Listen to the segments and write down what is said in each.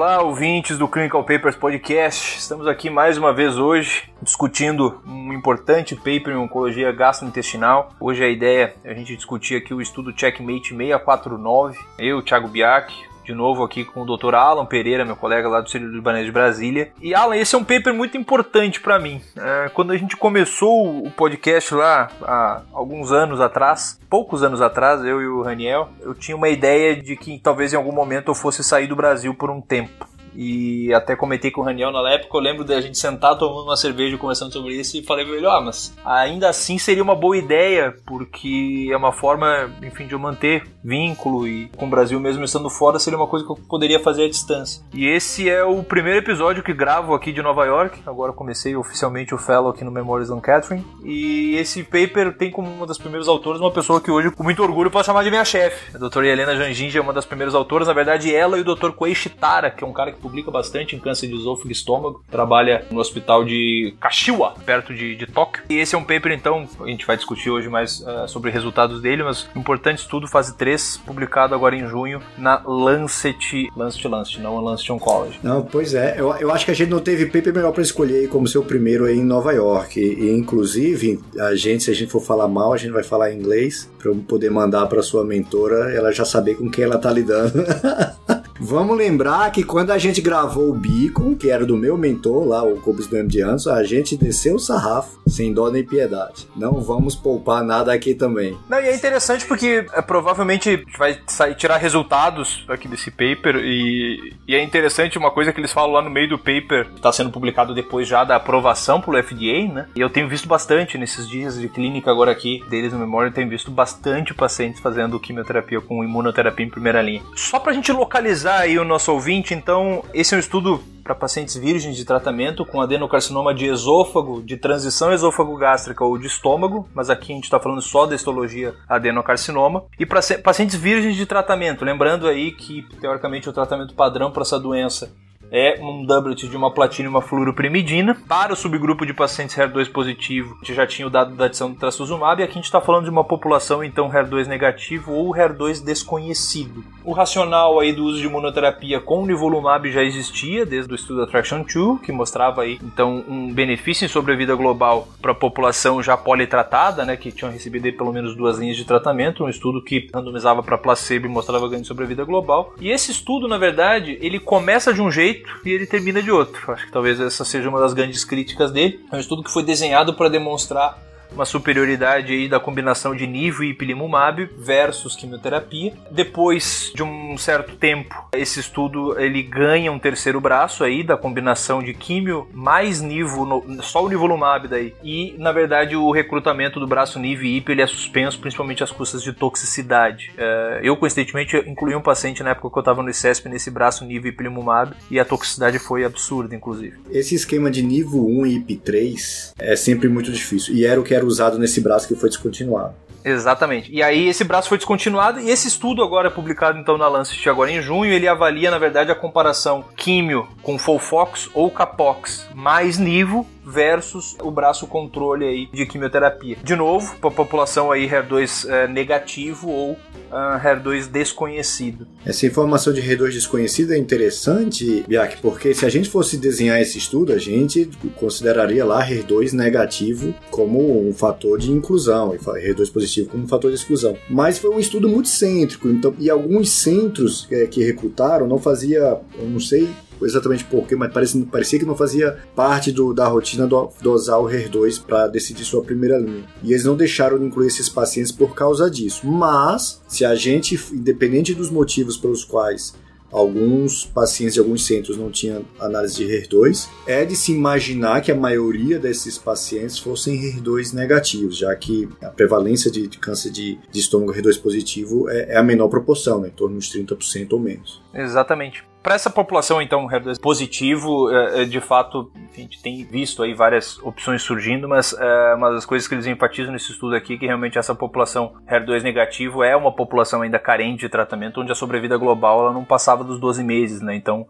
Olá, ouvintes do Clinical Papers Podcast. Estamos aqui mais uma vez hoje discutindo um importante paper em oncologia gastrointestinal. Hoje a ideia é a gente discutir aqui o estudo Checkmate 649. Eu, Thiago Biak, de novo aqui com o Dr. Alan Pereira, meu colega lá do Centro Libanês de Brasília. E Alan, esse é um paper muito importante para mim. É, quando a gente começou o podcast lá há alguns anos atrás, poucos anos atrás, eu e o Raniel, eu tinha uma ideia de que talvez em algum momento eu fosse sair do Brasil por um tempo e até comentei com o Raniel na época, eu lembro da gente sentar tomando uma cerveja conversando sobre isso e falei pra ele, ah, mas ainda assim seria uma boa ideia, porque é uma forma, enfim, de eu manter vínculo e com o Brasil mesmo estando fora seria uma coisa que eu poderia fazer à distância. E esse é o primeiro episódio que gravo aqui de Nova York, agora comecei oficialmente o fellow aqui no Memorial St. Catherine, e esse paper tem como uma das primeiras autoras uma pessoa que hoje, com muito orgulho, posso chamar de minha chefe. A doutora Helena Janginja é uma das primeiras autoras, na verdade ela e o Dr. Koei Shitara, que é um cara que publica bastante em câncer de esôfago e estômago, trabalha no hospital de Kashiwa, perto de, de Tóquio. E esse é um paper, então, a gente vai discutir hoje mais uh, sobre resultados dele, mas importante estudo, fase 3, publicado agora em junho na Lancet, Lancet, Lancet, não Lancet Oncology. Não, pois é, eu, eu acho que a gente não teve paper melhor para escolher como seu primeiro aí em Nova York. E, inclusive, a gente, se a gente for falar mal, a gente vai falar em inglês, para poder mandar para sua mentora, ela já saber com quem ela tá lidando. Vamos lembrar que quando a gente gravou o Beacon, que era do meu mentor lá, o Cobus de Anso, a gente desceu o sarrafo sem dó nem piedade. Não vamos poupar nada aqui também. Não, e é interessante porque é, provavelmente vai sair, tirar resultados aqui desse paper e, e, é interessante uma coisa que eles falam lá no meio do paper, está sendo publicado depois já da aprovação pelo FDA, né? E eu tenho visto bastante nesses dias de clínica agora aqui deles no Memorial, tenho visto bastante pacientes fazendo quimioterapia com imunoterapia em primeira linha. Só pra gente localizar aí o nosso ouvinte, então, esse é um estudo para pacientes virgens de tratamento com adenocarcinoma de esôfago, de transição esôfago-gástrica ou de estômago, mas aqui a gente está falando só da histologia adenocarcinoma. E para pacientes virgens de tratamento, lembrando aí que, teoricamente, o tratamento padrão para essa doença é um doublet de uma platina e uma fluoroprimidina. Para o subgrupo de pacientes HER2 positivo, a gente já tinha o dado da adição do trastuzumab, e aqui a gente está falando de uma população então HER2 negativo ou HER2 desconhecido. O racional aí do uso de imunoterapia com nivolumab já existia desde o estudo Attraction 2, que mostrava aí então um benefício em sobrevida global para a população já politratada, né, que tinham recebido pelo menos duas linhas de tratamento, um estudo que randomizava para placebo e mostrava ganho de sobrevida global. E esse estudo, na verdade, ele começa de um jeito jeito e ele termina de outro. Acho que talvez essa seja uma das grandes críticas dele. É um estudo que foi desenhado para demonstrar uma superioridade aí da combinação de nivo e ipilimumab versus quimioterapia. Depois de um certo tempo, esse estudo ele ganha um terceiro braço aí da combinação de químio mais nivo, só o nivolumab daí. E na verdade o recrutamento do braço nivo e IP ele é suspenso principalmente às custas de toxicidade. É, eu coincidentemente incluí um paciente na época que eu estava no ICESP nesse braço nivo e ipilimumab e a toxicidade foi absurda inclusive. Esse esquema de nivo 1 e IP3 é sempre muito difícil e era o que era usado nesse braço que foi descontinuado. Exatamente. E aí esse braço foi descontinuado e esse estudo agora é publicado então na Lancet agora em junho, ele avalia na verdade a comparação químio com Folfox ou Capox mais Nivo versus o braço controle aí de quimioterapia. De novo, para a população aí HER2 é, negativo ou uh, HER2 desconhecido. Essa informação de HER2 desconhecido é interessante, Biak, porque se a gente fosse desenhar esse estudo, a gente consideraria lá HER2 negativo como um fator de inclusão e HER2 positivo como um fator de exclusão. Mas foi um estudo muito cêntrico, então, e alguns centros é, que recrutaram não fazia, eu não sei exatamente porquê, mas parecia, parecia que não fazia parte do, da rotina do, dosar o HER2 para decidir sua primeira linha. E eles não deixaram de incluir esses pacientes por causa disso. Mas, se a gente, independente dos motivos pelos quais alguns pacientes de alguns centros não tinham análise de HER2, é de se imaginar que a maioria desses pacientes fossem HER2 negativos, já que a prevalência de, câncer de, de estômago HER2 positivo é, é, a menor proporção, né, em torno de 30% ou menos. Exatamente. Para essa população, então, HER2 positivo, é, é, de fato, a gente tem visto aí várias opções surgindo, mas é, uma das coisas que eles enfatizam nesse estudo aqui é que realmente essa população HER2 negativo é uma população ainda carente de tratamento, onde a sobrevida global ela não passava dos 12 meses, né? Então,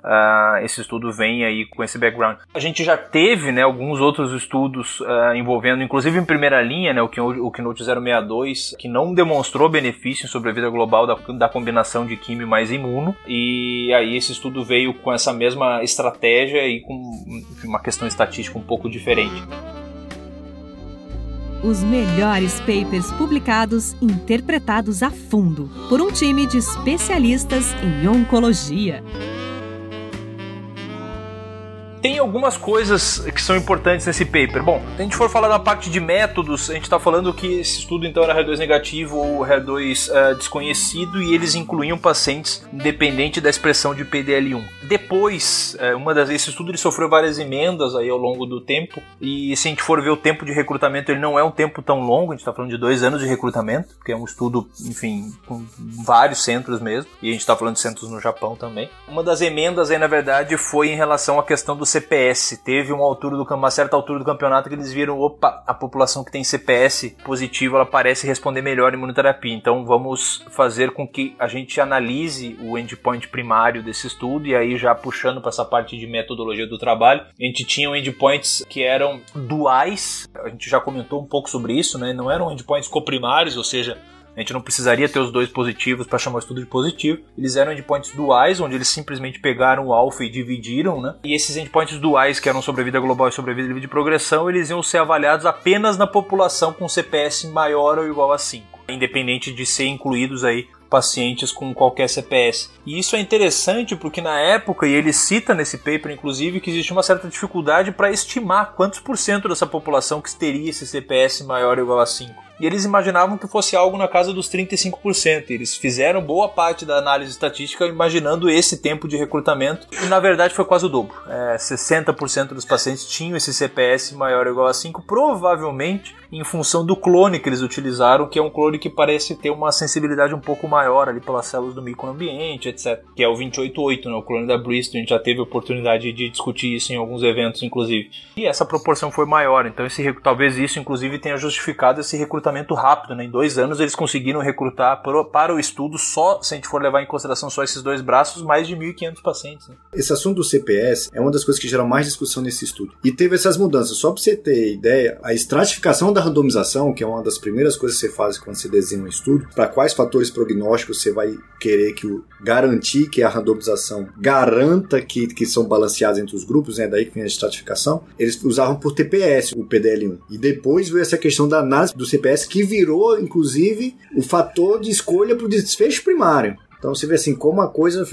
esse estudo vem aí com esse background. A gente já teve, né, alguns outros estudos envolvendo, inclusive em primeira linha, né, o, Keynote 062, que não demonstrou benefício em sobrevida global da, da combinação de químio mais imuno, e aí esse estudo veio com essa mesma estratégia e com uma questão estatística um pouco diferente. Os melhores papers publicados interpretados a fundo por um time de especialistas em oncologia tem algumas coisas que são importantes nesse paper. Bom, se a gente for falar da parte de métodos, a gente está falando que esse estudo então era HER2 negativo ou HER2 uh, desconhecido e eles incluíam pacientes independente da expressão de PDL1. Depois, uh, uma das esse estudo ele sofreu várias emendas aí ao longo do tempo e se a gente for ver o tempo de recrutamento, ele não é um tempo tão longo. A gente está falando de dois anos de recrutamento, porque é um estudo, enfim, com vários centros mesmo e a gente está falando de centros no Japão também. Uma das emendas aí na verdade foi em relação à questão do CPS. Teve uma altura do uma certa altura do campeonato que eles viram, opa, a população que tem CPS positivo, ela parece responder melhor à imunoterapia. Então vamos fazer com que a gente analise o endpoint primário desse estudo e aí já puxando para essa parte de metodologia do trabalho, a gente tinha endpoints que eram duais. A gente já comentou um pouco sobre isso, né? Não eram endpoints coprimários, ou seja, a gente não precisaria ter os dois positivos para chamar o estudo de positivo. Eles eram endpoints duais, onde eles simplesmente pegaram o alfa e dividiram, né? E esses endpoints duais, que eram sobrevida global e sobrevida livre de progressão, eles iam ser avaliados apenas na população com CPS maior ou igual a 5, independente de ser incluídos aí pacientes com qualquer CPS. E isso é interessante porque na época, e ele cita nesse paper inclusive, que existe uma certa dificuldade para estimar quantos por cento dessa população que teria esse CPS maior ou igual a 5 e eles imaginavam que fosse algo na casa dos 35%. Eles fizeram boa parte da análise estatística imaginando esse tempo de recrutamento e na verdade foi quase o dobro. É, 60% dos pacientes tinham esse CPS maior ou igual a 5, provavelmente em função do clone que eles utilizaram, que é um clone que parece ter uma sensibilidade um pouco maior ali pelas células do microambiente, etc. Que é o 288, né, o clone da Bristol. A gente já teve a oportunidade de discutir isso em alguns eventos, inclusive. E essa proporção foi maior, então esse, talvez isso, inclusive, tenha justificado esse recrutamento recrutamento rápido, né? Em dois anos eles conseguiram recrutar para o estudo só, se a gente for levar em consideração só esses dois braços, mais de 1.500 pacientes. Né? Esse assunto do CPS é uma das coisas que gera mais discussão nesse estudo. E teve essas mudanças. Só para você ter ideia, a estratificação da randomização, que é uma das primeiras coisas que você faz quando você desenha um estudo, para quais fatores prognósticos você vai querer que o, garantir que a randomização garanta que, que são balanceados entre os grupos, né? Daí que vem a estratificação. Eles usavam por TPS o PDL1. E depois veio essa questão da análise do CPS que virou, inclusive, o fator de escolha para o desfecho primário. Então você vê assim como a coisa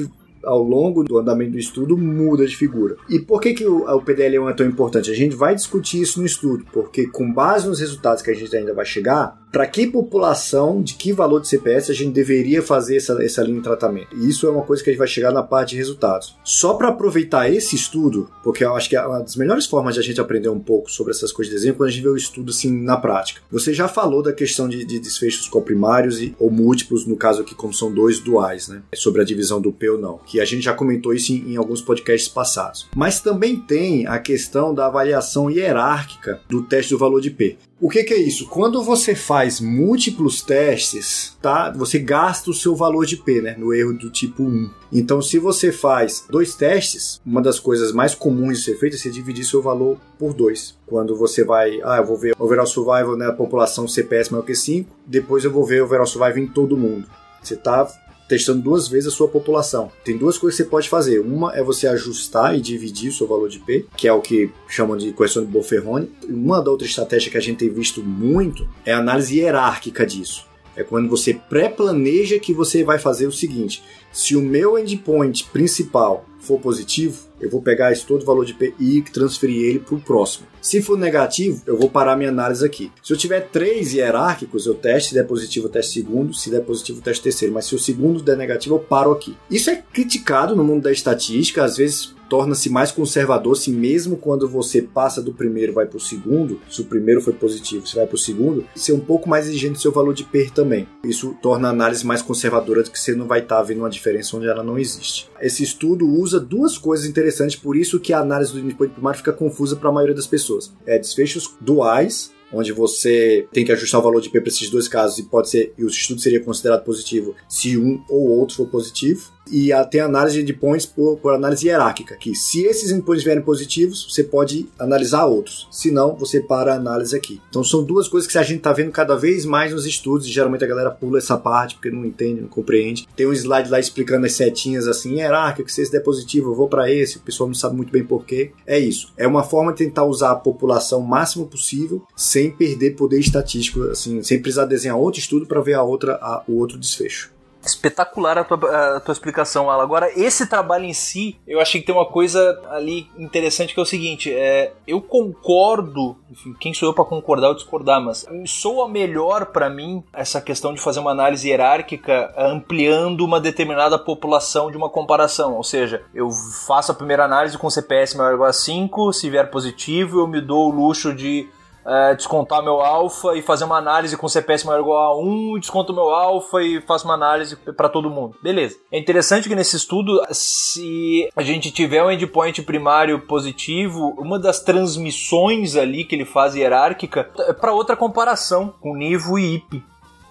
ao longo do andamento do estudo muda de figura. E por que, que o, o PDL1 é tão importante? A gente vai discutir isso no estudo, porque com base nos resultados que a gente ainda vai chegar, para que população, de que valor de CPS a gente deveria fazer essa, essa linha de tratamento. E isso é uma coisa que a gente vai chegar na parte de resultados. Só para aproveitar esse estudo, porque eu acho que é uma das melhores formas de a gente aprender um pouco sobre essas coisas de desenho quando a gente vê o estudo assim na prática. Você já falou da questão de, de desfechos coprimários e, ou múltiplos, no caso aqui como são dois duais, né? Sobre a divisão do P ou não. Que a gente já comentou isso em, em alguns podcasts passados. Mas também tem a questão da avaliação hierárquica do teste do valor de P. O que, que, é isso? Quando você faz múltiplos testes, tá? Você gasta o seu valor de P, né? No erro do tipo 1. Então, se você faz dois testes, uma das coisas mais comuns de ser feita é você dividir seu valor por dois. Quando você vai, ah, eu vou ver overall survival na população CPS maior que 5, depois eu vou ver overall survival em todo mundo. Você está testando duas vezes a sua população. Tem duas coisas que você pode fazer. Uma é você ajustar e dividir o seu valor de P, que é o que chamam de correção de Boferroni. Uma da outra estratégia que a gente tem visto muito é a análise hierárquica disso. É quando você pré-planeja que você vai fazer o seguinte: se o meu endpoint principal for positivo, eu vou pegar esse todo o valor de P e transferir ele para o próximo. Se for negativo, eu vou parar minha análise aqui. Se eu tiver três hierárquicos, eu teste, se der positivo, eu teste segundo, se der positivo, eu teste terceiro. Mas se o segundo der negativo, eu paro aqui. Isso é criticado no mundo da estatística, às vezes torna-se mais conservador se mesmo quando você passa do primeiro vai para o segundo, se o primeiro foi positivo, você vai para o segundo, ser um pouco mais exigente do seu valor de PER também. Isso torna a análise mais conservadora de que você não vai estar tá vendo uma diferença onde ela não existe. Esse estudo usa duas coisas interessantes, por isso que a análise do endpoint primário fica confusa para a maioria das pessoas. É desfechos duais, onde você tem que ajustar o valor de P para esses dois casos e pode ser e o estudo seria considerado positivo se um ou outro for positivo e tem análise de points por, por, análise hierárquica, que se esses endpoints vierem positivos, você pode analisar outros. Se não, você para a análise aqui. Então são duas coisas que a gente está vendo cada vez mais nos estudos, e geralmente a galera pula essa parte porque não entende, não compreende. Tem um slide lá explicando as setinhas assim, hierárquica, se esse der positivo, eu vou para esse, o pessoal não sabe muito bem porquê. É isso. É uma forma de tentar usar a população o máximo possível, sem perder poder estatístico, assim, sem precisar desenhar outro estudo para ver a outra, a, o outro desfecho. Espetacular a tua, a tua explicação, Alan. Agora, esse trabalho em si, eu achei que tem uma coisa ali interessante que é o seguinte: é, eu concordo, enfim, quem sou eu para concordar ou discordar, mas soa melhor para mim essa questão de fazer uma análise hierárquica ampliando uma determinada população de uma comparação. Ou seja, eu faço a primeira análise com CPS maior ou igual a 5, se vier positivo, eu me dou o luxo de é, descontar meu alfa e fazer uma análise com CPS maior ou igual a 1, desconto meu alfa e faço uma análise para todo mundo. Beleza. É interessante que nesse estudo, se a gente tiver um endpoint primário positivo, uma das transmissões ali que ele faz hierárquica é para outra comparação com Nivo e IP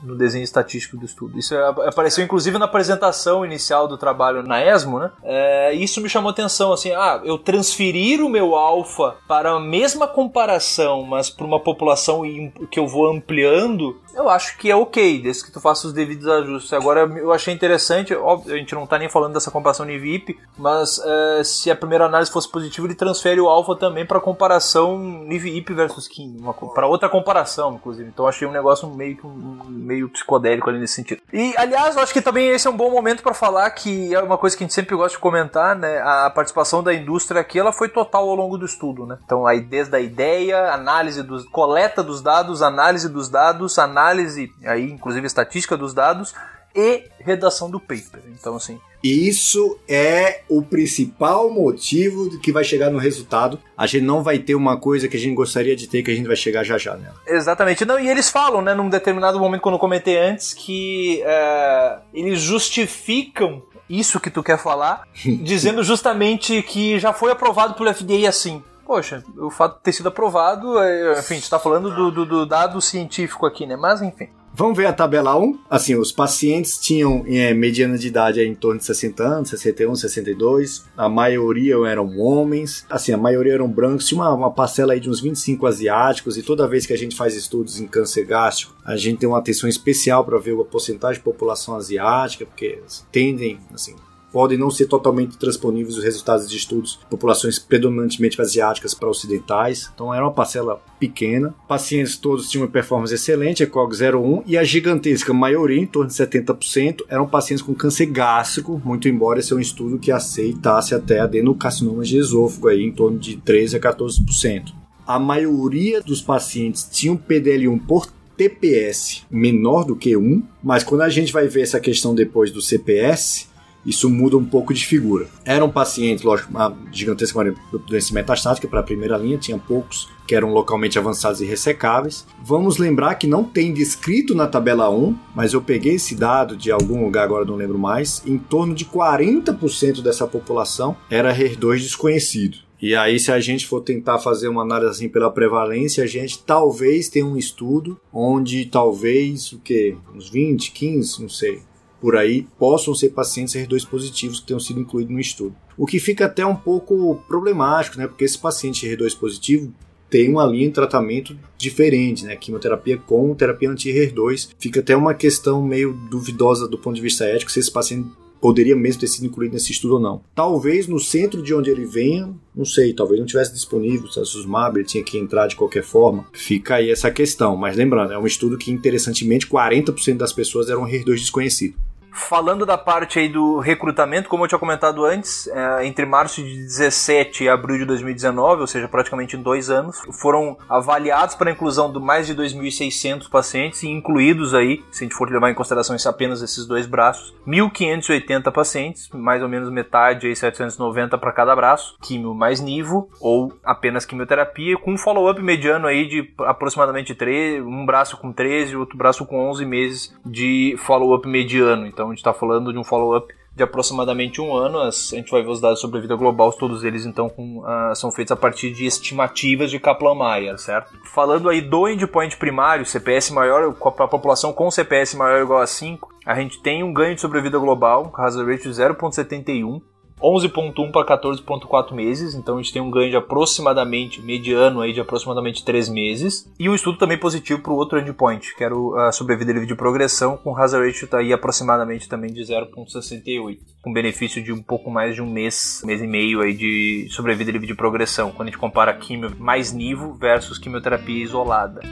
no desenho estatístico do estudo. Isso apareceu inclusive na apresentação inicial do trabalho na ESMO, né? É, isso me chamou atenção, assim, ah, eu transferir o meu alfa para a mesma comparação, mas para uma população que eu vou ampliando, eu acho que é ok, desde que tu faça os devidos ajustes. Agora, eu achei interessante, óbvio, a gente não está nem falando dessa comparação de VIP, mas é, se a primeira análise fosse positiva, ele transfere o alfa também para comparação NIVIP versus Kim, para outra comparação, inclusive. Então, achei um negócio meio que um, meio psicodélico ali nesse sentido. E, aliás, eu acho que também esse é um bom momento para falar que é uma coisa que a gente sempre gosta de comentar, né? A participação da indústria aqui, ela foi total ao longo do estudo, né? Então, aí desde a ideia, análise dos coleta dos dados, análise dos dados, análise aí inclusive estatística dos dados e redação do paper. Então, assim. Isso é o principal motivo que vai chegar no resultado. A gente não vai ter uma coisa que a gente gostaria de ter que a gente vai chegar já já nela. Exatamente. Não, e eles falam, né, num determinado momento, quando eu comentei antes, que é, eles justificam isso que tu quer falar, dizendo justamente que já foi aprovado pelo FDA assim poxa, o fato de ter sido aprovado, é, enfim, a gente está falando do, do, do, dado científico aqui, né? Mas enfim. Vamos ver a tabela 1. Assim, os pacientes tinham é, mediana de idade em torno de 60 anos, 61, 62. A maioria eram homens. Assim, a maioria eram brancos. Tinha uma, uma parcela aí de uns 25 asiáticos. E toda vez que a gente faz estudos em câncer gástrico, a gente tem uma atenção especial para ver a porcentagem de população asiática, porque tendem, assim, podem não ser totalmente transponíveis os resultados de estudos populações predominantemente asiáticas para ocidentais. Então era uma parcela pequena. Pacientes todos tinham uma performance excelente, ECOG 01, e a gigantesca maioria, em torno de 70%, eram pacientes com câncer gástrico, muito embora esse é um estudo que aceitasse até adenocarcinoma de esôfago, aí, em torno de 13 a 14%. A maioria dos pacientes tinham PDL1 por TPS menor do que 1, mas quando a gente vai ver essa questão depois do CPS, isso muda um pouco de figura. Eram pacientes, lógico, uma gigantesca doença metastática para a primeira linha, tinha poucos que eram localmente avançados e ressecáveis. Vamos lembrar que não tem descrito na tabela 1, mas eu peguei esse dado de algum lugar, agora não lembro mais, em torno de 40% dessa população era HER2 desconhecido. E aí, se a gente for tentar fazer uma análise assim pela prevalência, a gente talvez tenha um estudo onde talvez o que? Uns 20, 15, não sei por aí possam ser pacientes R2 positivos que tenham sido incluídos no estudo. O que fica até um pouco problemático, né? Porque esse paciente R2 positivo tem uma linha de tratamento diferente, né? Quimioterapia com terapia anti-HER2. Fica até uma questão meio duvidosa do ponto de vista ético se esse paciente poderia mesmo ter sido incluído nesse estudo ou não. Talvez no centro de onde ele venha, não sei, talvez não tivesse disponível, se SUSMAB ele tinha que entrar de qualquer forma. Fica aí essa questão. Mas lembrando, é um estudo que interessantemente 40% das pessoas eram HER2 desconhecido. Falando da parte aí do recrutamento, como eu tinha comentado antes, é, entre março de 17 e abril de 2019, ou seja, praticamente em dois anos, foram avaliados para a inclusão de mais de 2.600 pacientes e incluídos aí, se a gente for levar em consideração apenas esses dois braços, 1.580 pacientes, mais ou menos metade aí, 790 para cada braço, quimio mais nivo ou apenas quimioterapia, com um follow-up mediano aí de aproximadamente 3, um braço com 13, outro braço com 11 meses de follow-up mediano. Então a gente está falando de um follow-up de aproximadamente um ano. a gente vai ver os dados sobre a vida global, todos eles então com, uh, são feitos a partir de estimativas de Kaplan-Meier, certo? Falando aí do endpoint primário, CPS maior, a população com CPS maior ou igual a 5, a gente tem um ganho de sobrevida global, hazard ratio 0.71, 11.1 para 14.4 meses, então a gente tem um ganho de aproximadamente, mediano aí de aproximadamente 3 meses. E um estudo também positivo para o outro endpoint, que era a sobrevida livre de progressão, com hazard ratio tá aí aproximadamente também de 0.68, com benefício de um pouco mais de um mês, mês e meio aí de sobrevida livre de progressão, quando a gente compara quimio mais nivo versus quimioterapia isolada.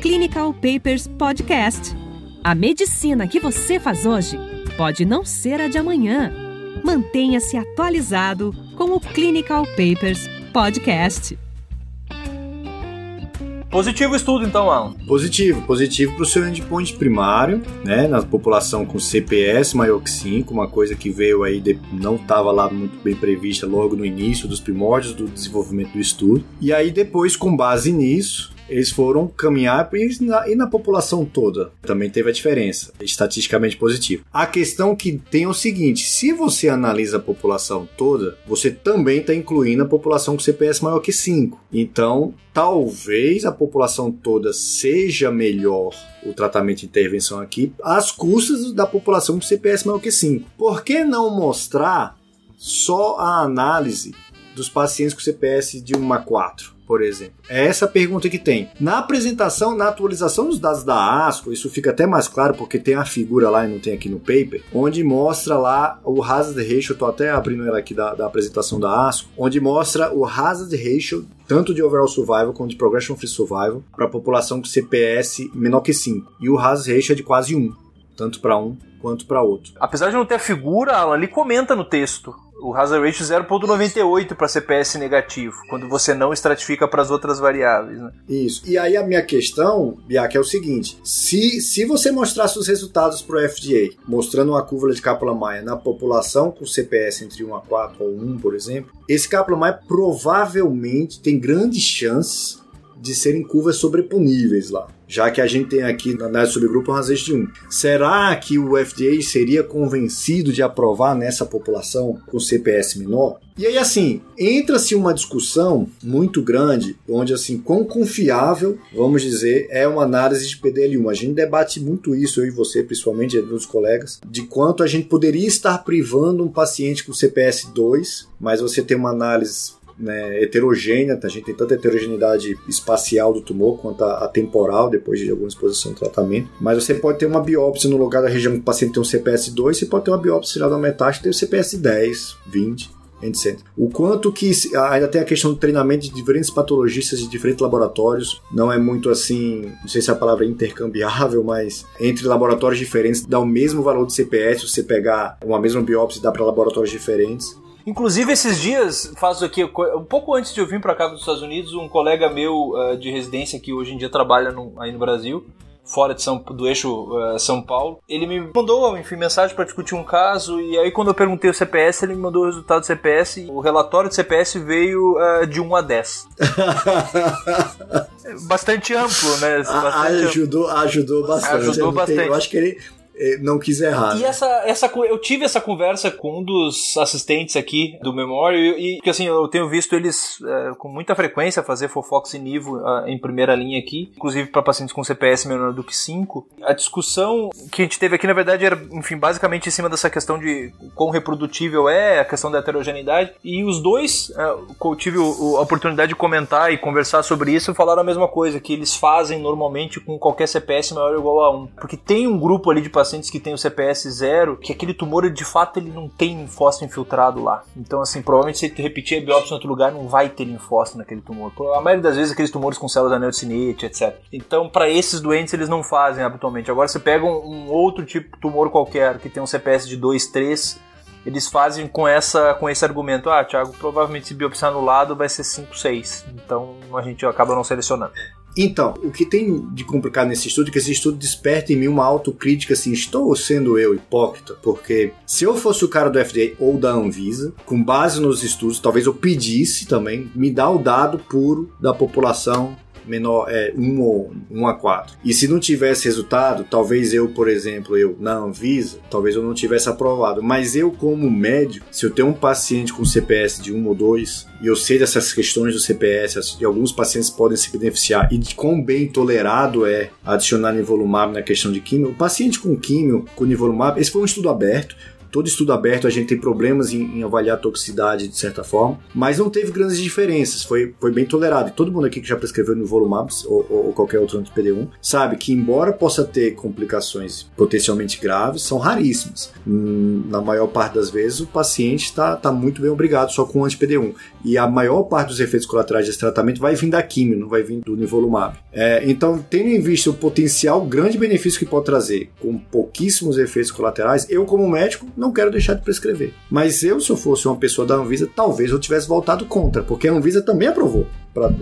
Clinical Papers Podcast. A medicina que você faz hoje pode não ser a de amanhã. Mantenha-se atualizado com o Clinical Papers Podcast. Positivo o estudo, então, Alan? Positivo, positivo para o seu endpoint primário, né, na população com CPS maior que 5, uma coisa que veio aí, de, não estava lá muito bem prevista logo no início dos primórdios do desenvolvimento do estudo. E aí, depois, com base nisso, eles foram caminhar e na, e na população toda também teve a diferença, estatisticamente positivo. A questão que tem é o seguinte: se você analisa a população toda, você também está incluindo a população com CPS maior que 5. Então, talvez a população toda seja melhor o tratamento de intervenção aqui às custas da população com CPS maior que 5. Por que não mostrar só a análise dos pacientes com CPS de 1 a 4? Por exemplo? É essa pergunta que tem. Na apresentação, na atualização dos dados da ASCO, isso fica até mais claro porque tem a figura lá e não tem aqui no paper, onde mostra lá o hazard ratio, tô até abrindo ela aqui da, da apresentação da ASCO, onde mostra o hazard ratio tanto de overall survival quanto de progression free survival para a população com CPS menor que 5. E o hazard ratio é de quase 1, tanto para um quanto para outro. Apesar de não ter a figura, Alan, ali comenta no texto o hazard ratio 0.98 para CPS negativo, quando você não estratifica para as outras variáveis. Né? Isso. E aí a minha questão, Biak, é o seguinte: se, se você mostrasse os resultados para o FDA, mostrando uma curva de Kaplan-Meier na população com CPS entre 1 a 4 ou 1, por exemplo, esse Kaplan-Meier provavelmente tem grandes chances de serem curvas sobreponíveis lá já que a gente tem aqui na análise subgrupo um razão de 1. Será que o FDA seria convencido de aprovar nessa população com CPS menor? E aí, assim, entra-se uma discussão muito grande, onde, assim, quão confiável, vamos dizer, é uma análise de PDL1. A gente debate muito isso, eu e você, principalmente, e outros colegas, de quanto a gente poderia estar privando um paciente com CPS 2, mas você tem uma análise né, heterogênea, a gente tem tanta heterogeneidade espacial do tumor quanto a, a, temporal, depois de alguma exposição ao tratamento. Mas você pode ter uma biópsia no lugar da região que o paciente tem um CPS 2, você pode ter uma biópsia tirada da metástase tem um CPS 10, 20. Etc. O quanto que ainda tem a questão do treinamento de diferentes patologistas de diferentes laboratórios, não é muito assim, não sei se a palavra é intercambiável, mas entre laboratórios diferentes dá o mesmo valor de CPS, se você pegar uma mesma biópsia dá para laboratórios diferentes. Inclusive, esses dias, faço aqui, um pouco antes de eu vir para cá dos Estados Unidos, um colega meu uh, de residência que hoje em dia trabalha no, aí no Brasil, fora de São, do eixo uh, São Paulo, ele me mandou, enfim, mensagem para discutir um caso, e aí quando eu perguntei o CPS, ele me mandou o resultado do CPS, e o relatório do CPS veio uh, de 1 a 10. bastante amplo, né? Bastante ajudou, amplo. ajudou bastante. Ajudou eu bastante. Tenho, eu acho que ele não quis errar. E né? essa, essa, eu tive essa conversa com um dos assistentes aqui do Memória e, que assim, eu tenho visto eles é, com muita frequência fazer Fofox e Nivo uh, em primeira linha aqui, inclusive para pacientes com CPS menor do que 5. A discussão que a gente teve aqui, na verdade, era, enfim, basicamente em cima dessa questão de quão reprodutível é, a questão da heterogeneidade. E os dois, uh, eu tive a oportunidade de comentar e conversar sobre isso, falaram a mesma coisa, que eles fazem normalmente com qualquer CPS maior ou igual a 1. Porque tem um grupo ali de pacientes pacientes que têm o CPS zero, que aquele tumor, de fato, ele não tem linfócito infiltrado lá. Então, assim, provavelmente se repetir a biópsia em outro lugar, não vai ter linfócito naquele tumor. A maioria das vezes, aqueles tumores com células anel de cinete, etc. Então, para esses doentes, eles não fazem habitualmente. Agora, você pega um, um outro tipo de tumor qualquer, que tem um CPS de 2, 3, eles fazem com essa com esse argumento, ah, Thiago, provavelmente se biopsiar no lado vai ser 5, 6. Então a gente acaba não selecionando. Então, o que tem de complicado nesse estudo é que esse estudo desperta em mim uma autocrítica assim, estou sendo eu hipócrita? Porque se eu fosse o cara do FDA ou da Anvisa, com base nos estudos, talvez eu pedisse também, me dá o dado puro da população menor, é 1 ou 1 a 4. E se não tivesse resultado, talvez eu, por exemplo, eu na Anvisa, talvez eu não tivesse aprovado. Mas eu, como médico, se eu tenho um paciente com CPS de 1 ou 2, e eu sei dessas questões do CPS, e alguns pacientes podem se beneficiar, e de quão bem tolerado é adicionar nivolumab na questão de químio, o paciente com químio, com nivolumab, esse foi um estudo aberto, todo estudo aberto a gente tem problemas em, em, avaliar a toxicidade de certa forma, mas não teve grandes diferenças, foi, foi bem tolerado. E todo mundo aqui que já prescreveu no Volumabs ou, ou, ou qualquer outro anti-PD1 sabe que, embora possa ter complicações potencialmente graves, são raríssimas. Hum, na maior parte das vezes, o paciente está tá muito bem obrigado só com anti-PD1. E a maior parte dos efeitos colaterais desse tratamento vai vir da quimio, não vai vir do nivolumab. É, então, tendo em vista o potencial grande benefício que pode trazer, com pouquíssimos efeitos colaterais, eu, como médico, não quero deixar de prescrever. Mas eu, se eu fosse uma pessoa da Anvisa, talvez eu tivesse voltado contra, porque a Anvisa também aprovou. Pra,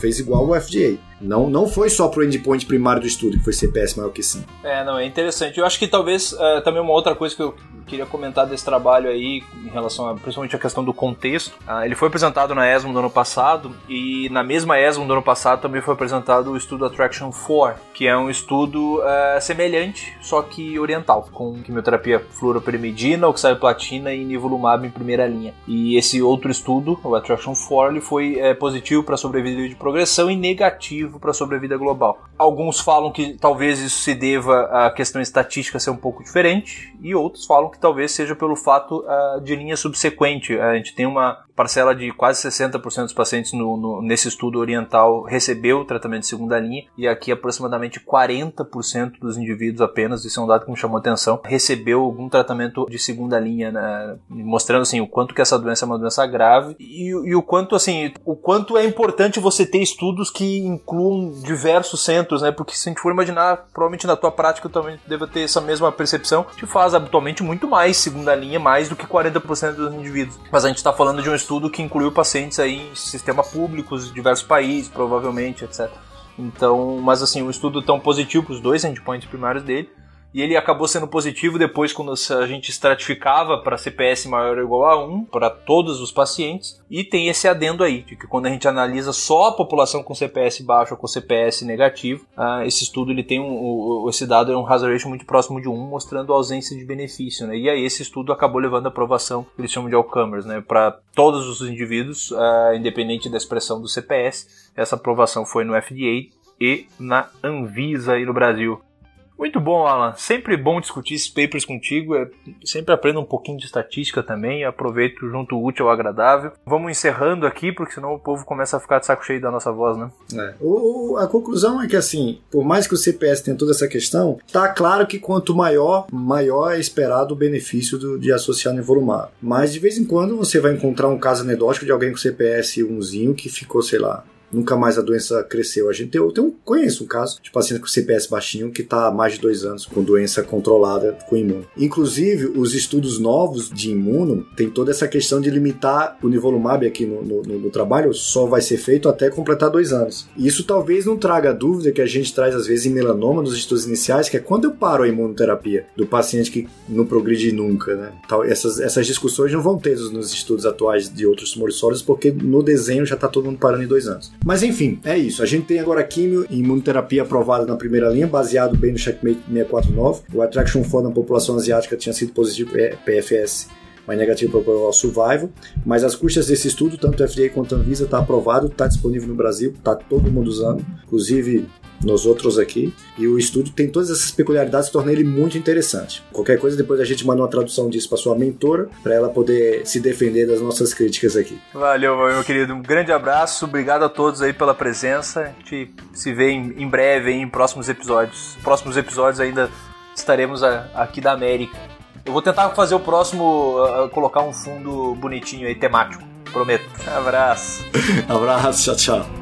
fez igual o FDA. Não, não foi só pro endpoint primário do estudo, que foi CPS maior que 5. É, não, é interessante. Eu acho que talvez uh, também uma outra coisa que eu queria comentar desse trabalho aí, em relação a, principalmente a questão do contexto. Uh, ele foi apresentado na ESMO do ano passado, e na mesma ESMO do ano passado também foi apresentado o estudo Attraction 4, que é um estudo uh, semelhante, só que oriental, com quimioterapia fluoroperimidina, oxaliplatina e nivolumab em primeira linha. E esse outro estudo, o Attraction 4, ele foi é, positivo para sobrevida de progressão e negativo para a sobrevida global. Alguns falam que talvez isso se deva à questão estatística ser um pouco diferente, e outros falam que talvez seja pelo fato uh, de linha subsequente. A gente tem uma parcela de quase 60% dos pacientes no, no, nesse estudo oriental recebeu tratamento de segunda linha, e aqui aproximadamente 40% dos indivíduos apenas, isso é um dado que me chamou a atenção, recebeu algum tratamento de segunda linha, né, mostrando assim o quanto que essa doença é uma doença grave e, e o quanto assim o quanto é importante você ter estudos que incluam diversos centros, né? Porque se a gente for imaginar, provavelmente na tua prática também deva ter essa mesma percepção, te faz habitualmente muito mais segunda linha, mais do que 40% dos indivíduos. Mas a gente está falando de um estudo que incluiu pacientes aí em sistema públicos de diversos países, provavelmente, etc. Então, mas assim, um estudo tão positivo para os dois endpoints primários dele, e ele acabou sendo positivo depois quando a gente estratificava para CPS maior ou igual a 1 para todos os pacientes. E tem esse adendo aí, de que quando a gente analisa só a população com CPS baixo ou com CPS negativo, uh, esse estudo ele tem um, esse dado é um hazard ratio muito próximo de 1, mostrando a ausência de benefício. Né? E aí esse estudo acabou levando a aprovação que eles chamam de all-comers, né? para todos os indivíduos, uh, independente da expressão do CPS. Essa aprovação foi no FDA e na Anvisa aí no Brasil. Muito bom, Alan. Sempre bom discutir esses papers contigo. É, sempre aprendo um pouquinho de estatística também. Aproveito junto o útil ao agradável. Vamos encerrando aqui, porque senão o povo começa a ficar de saco cheio da nossa voz, né? É. O, a conclusão é que, assim, por mais que o CPS tenha toda essa questão, tá claro que quanto maior, maior é esperado o benefício do, de associar nivolumab. Mas de vez em quando você vai encontrar um caso anedótico de alguém com CPS umzinho que ficou, sei lá, nunca mais a doença cresceu. A gente eu tenho, conheço um caso de paciente com CPS baixinho que está há mais de dois anos com doença controlada com imuno. Inclusive, os estudos novos de imuno tem toda essa questão de limitar o nivolumab aqui no, no, no, trabalho, só vai ser feito até completar dois anos. Isso talvez não traga a dúvida que a gente traz às vezes em melanoma nos estudos iniciais, que é quando eu paro a imunoterapia do paciente que não progride nunca, né? Essas, essas discussões não vão ter nos estudos atuais de outros tumores sólidos, porque no desenho já está todo mundo parando em dois anos. Mas enfim, é isso. A gente tem agora químio e imunoterapia aprovada na primeira linha, baseado bem no Checkmate 649. O Attraction 4 na população asiática tinha sido positivo PFS mas negativo para o survival. Mas as custas desse estudo, tanto FDA quanto a Anvisa, está aprovado, está disponível no Brasil, está todo mundo usando, inclusive nos outros aqui. E o estudo tem todas essas peculiaridades que tornam ele muito interessante. Qualquer coisa, depois a gente manda uma tradução disso para sua mentora, para ela poder se defender das nossas críticas aqui. Valeu, meu querido. Um grande abraço. Obrigado a todos aí pela presença. A gente se vê em, breve em próximos episódios. Próximos episódios ainda estaremos aqui da América. Eu vou tentar fazer o próximo, colocar um fundo bonitinho aí, temático. Prometo. Abraço. Abraço, tchau, tchau.